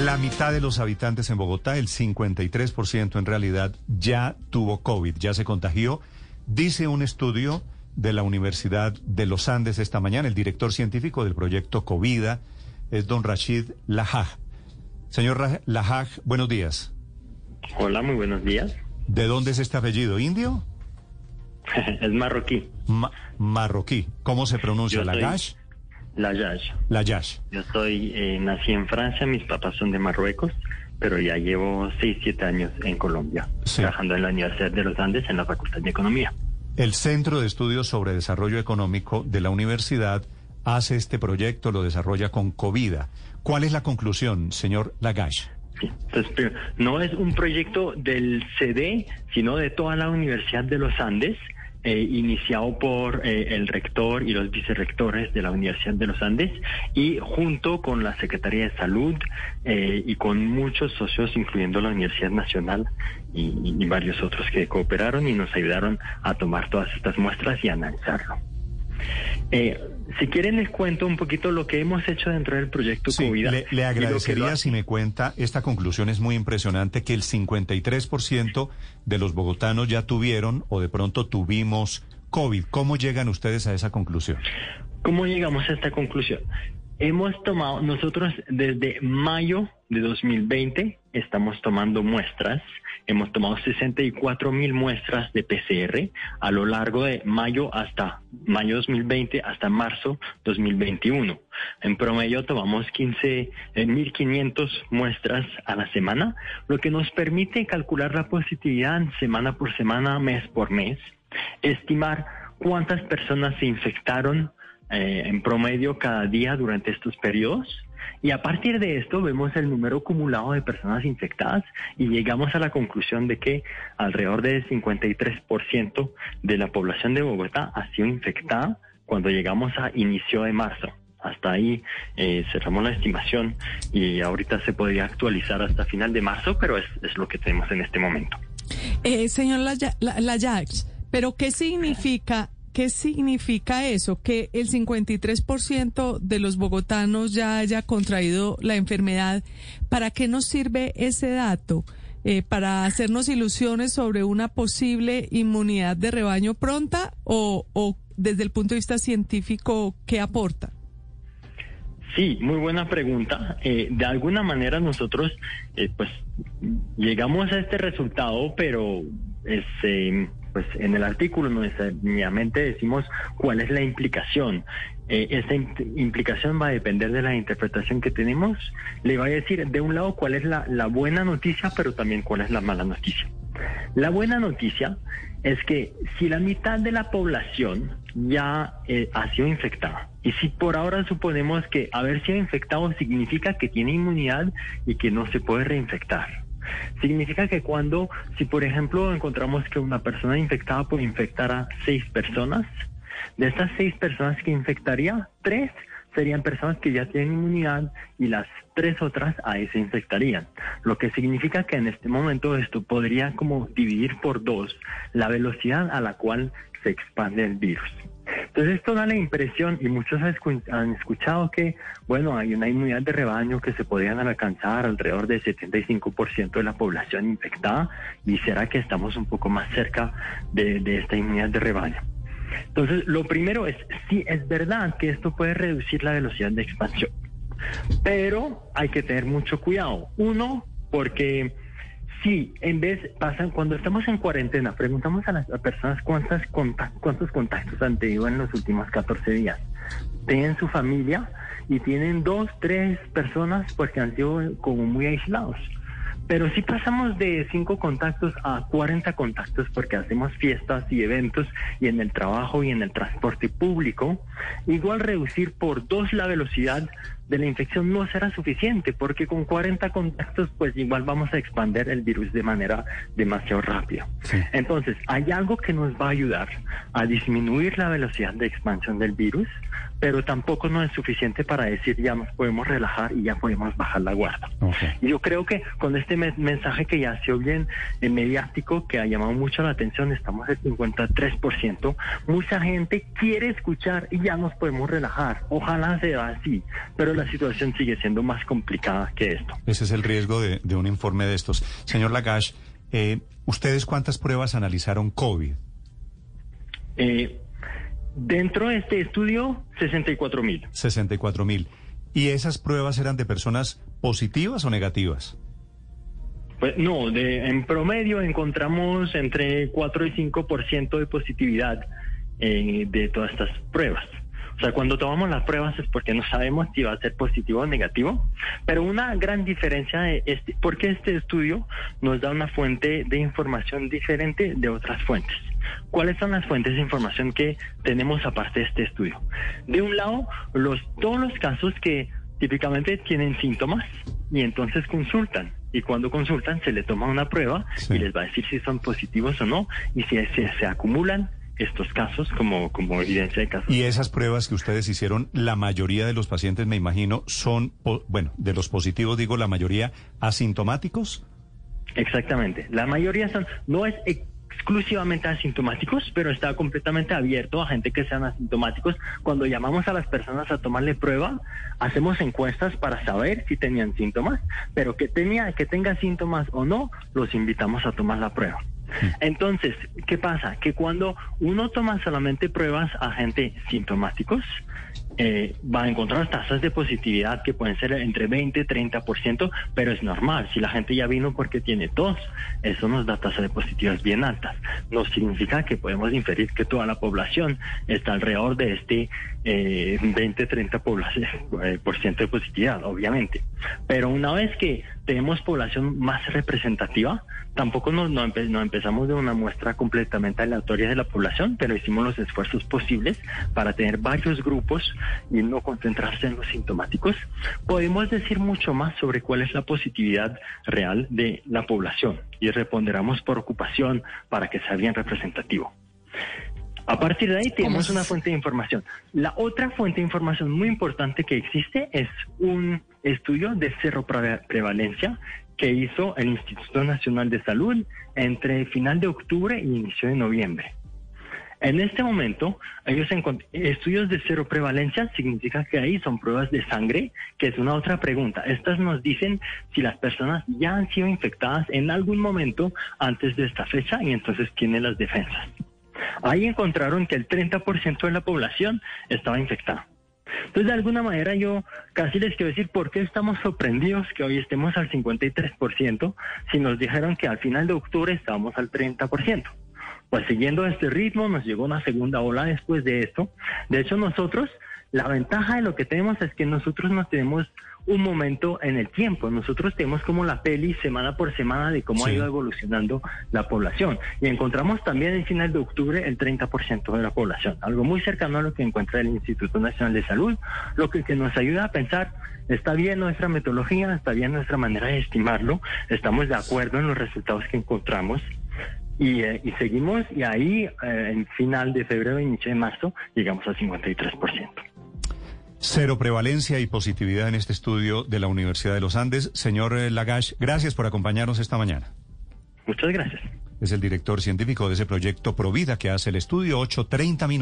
La mitad de los habitantes en Bogotá, el 53% en realidad, ya tuvo COVID, ya se contagió. Dice un estudio de la Universidad de los Andes esta mañana, el director científico del proyecto COVID es don Rashid Lahaj. Señor Lahaj, buenos días. Hola, muy buenos días. ¿De dónde es este apellido? ¿Indio? es marroquí. marroquí. ¿Cómo se pronuncia? ¿Lagash? La Yash. La Yash. Yo soy, eh, nací en Francia, mis papás son de Marruecos, pero ya llevo 6, 7 años en Colombia, trabajando en la Universidad de los Andes en la Facultad de Economía. El Centro de Estudios sobre Desarrollo Económico de la universidad hace este proyecto, lo desarrolla con Covida. ¿Cuál es la conclusión, señor Lagash? Sí, pues, no es un proyecto del CD, sino de toda la Universidad de los Andes eh, iniciado por eh, el rector y los vicerrectores de la Universidad de los Andes y junto con la Secretaría de Salud eh, y con muchos socios, incluyendo la Universidad Nacional y, y varios otros que cooperaron y nos ayudaron a tomar todas estas muestras y analizarlo. Eh, si quieren les cuento un poquito lo que hemos hecho dentro del proyecto sí, Le, agradecería si me cuenta, esta conclusión es muy impresionante, que el 53% de los bogotanos ya tuvieron o de pronto tuvimos COVID. ¿Cómo llegan ustedes a esa conclusión? ¿Cómo llegamos a esta conclusión? Hemos tomado, nosotros desde mayo de 2020 estamos tomando muestras. Hemos tomado 64 mil muestras de PCR a lo largo de mayo hasta mayo 2020 hasta marzo 2021. En promedio tomamos 15 1.500 eh, muestras a la semana, lo que nos permite calcular la positividad semana por semana, mes por mes, estimar cuántas personas se infectaron eh, en promedio cada día durante estos periodos. Y a partir de esto vemos el número acumulado de personas infectadas y llegamos a la conclusión de que alrededor del 53% de la población de Bogotá ha sido infectada cuando llegamos a inicio de marzo. Hasta ahí eh, cerramos la estimación y ahorita se podría actualizar hasta final de marzo, pero es, lo que tenemos en este momento. Eh, señor Lajax, ¿pero qué significa ¿Qué significa eso? Que el 53% de los bogotanos ya haya contraído la enfermedad. ¿Para qué nos sirve ese dato? Eh, ¿Para hacernos ilusiones sobre una posible inmunidad de rebaño pronta o, desde el punto de vista científico, qué aporta? Sí, muy buena pregunta. Eh, de alguna manera nosotros, eh, pues, llegamos a este resultado, pero este pues en el artículo necesariamente decimos cuál es la implicación. Eh, esta implicación va a depender de la interpretación que tenemos. Le voy a decir de un lado cuál es la, buena noticia, pero también cuál es la mala noticia. La buena noticia es que si la mitad de la población ya eh, ha sido infectada, y si por ahora suponemos que haber sido infectado significa que tiene inmunidad y que no se puede reinfectar, Significa que cuando, si por ejemplo encontramos que una persona infectada puede infectar a seis personas, de estas seis personas que infectaría, tres serían personas que ya tienen inmunidad y las tres otras ahí se infectarían. Lo que significa que en este momento esto podría como dividir por dos la velocidad a la cual se expande el virus. Entonces esto da la impresión, y muchos han escuchado que, bueno, hay una inmunidad de rebaño que se podrían alcanzar alrededor del 75% de la población infectada, y será que estamos un poco más cerca de, de esta inmunidad de rebaño. Entonces, lo primero es, sí, es verdad que esto puede reducir la velocidad de expansión, pero hay que tener mucho cuidado. Uno, porque Sí, en vez pasan cuando estamos en cuarentena, preguntamos a las personas cuántas cuántos contactos han tenido en los últimos 14 días. Tienen su familia y tienen dos, tres personas porque han sido como muy aislados. Pero si pasamos de cinco contactos a 40 contactos porque hacemos fiestas y eventos y en el trabajo y en el transporte público, igual reducir por dos la velocidad de la infección no será suficiente porque con 40 contactos pues igual vamos a expandir el virus de manera demasiado rápida. Entonces, hay algo que nos va a ayudar a disminuir la velocidad de expansión del virus, pero tampoco no es suficiente para decir ya nos podemos relajar y ya podemos bajar la guardia. Y yo creo que con este mensaje que ya se bien en mediático, que ha llamado mucho la atención, estamos al 53%, mucha gente quiere escuchar y ya nos podemos relajar. Ojalá sea así, pero pero la situación sigue siendo más complicada que esto. Ese es el riesgo de, un informe de estos. Señor Lagash, eh, ¿ustedes cuántas pruebas analizaron COVID? Eh, dentro de este estudio, 64 mil. 64 mil. ¿Y esas pruebas eran de personas positivas o negativas? Pues no, de, en promedio encontramos entre 4 y 5% de positividad eh, de todas estas pruebas. O sea, cuando tomamos las pruebas es porque no sabemos si va a ser positivo o negativo, pero una gran diferencia es este, porque este estudio nos da una fuente de información diferente de otras fuentes. ¿Cuáles son las fuentes de información que tenemos aparte de este estudio? De un lado, los, todos los casos que típicamente tienen síntomas y entonces consultan. Y cuando consultan se le toma una prueba y les va a decir si son positivos o no y si se acumulan estos casos como, como evidencia de casos. Y esas pruebas que ustedes hicieron, la mayoría de los pacientes, me imagino, son, bueno, de los positivos digo, la mayoría asintomáticos. Exactamente, la mayoría son, no es exclusivamente asintomáticos, pero está completamente abierto a gente que sean asintomáticos. Cuando llamamos a las personas a tomarle prueba, hacemos encuestas para saber si tenían síntomas, pero que tenía que tenga síntomas o no, los invitamos a tomar la prueba. Entonces, ¿qué pasa? Que cuando uno toma solamente pruebas a gente sintomáticos, eh, va a encontrar tasas de positividad que pueden ser entre 20 y 30%, pero es normal. Si la gente ya vino porque tiene tos, eso nos da tasas de positividad bien altas. No significa que podemos inferir que toda la población está alrededor de este eh, 20-30% eh, de positividad, obviamente. Pero una vez que tenemos población más representativa, tampoco nos, no, empezamos de una muestra completamente aleatoria de la población, pero hicimos los esfuerzos posibles para tener varios grupos y no concentrarse en los sintomáticos. Podemos decir mucho más sobre cuál es la positividad real de la población y responderemos por ocupación para que sea bien representativo. A partir de ahí tenemos una fuente de información. La otra fuente de información muy importante que existe es un estudio de cero prevalencia que hizo el Instituto Nacional de Salud entre final de octubre y inicio de noviembre. En este momento, ellos estudios de cero prevalencia significa que ahí son pruebas de sangre, que es una otra pregunta. Estas nos dicen si las personas ya han sido infectadas en algún momento antes de esta fecha y entonces tienen las defensas. Ahí encontraron que el 30% de la población estaba infectada. Entonces, de alguna manera, yo casi les quiero decir por qué estamos sorprendidos que hoy estemos al 53% si nos dijeron que al final de octubre estábamos al 30%. Pues siguiendo este ritmo, nos llegó una segunda ola después de esto. De hecho, nosotros, la ventaja de lo que tenemos es que nosotros no tenemos un momento en el tiempo. Nosotros tenemos como la peli semana por semana de cómo ha ido evolucionando la población. Y encontramos también en final de octubre el 30% de la población, algo muy cercano a lo que encuentra el Instituto Nacional de Salud, lo que, que nos ayuda a pensar, está bien nuestra metodología, está bien nuestra manera de estimarlo, estamos de acuerdo en los resultados que encontramos. Y, eh, y, seguimos y ahí eh, en final de febrero, inicio de marzo, llegamos al 53%. Cero prevalencia y positividad en este estudio de la Universidad de los Andes. Señor eh, Lagash, gracias por acompañarnos esta mañana. Muchas gracias. Es el director científico de ese proyecto Provida que hace el estudio 830 minutos.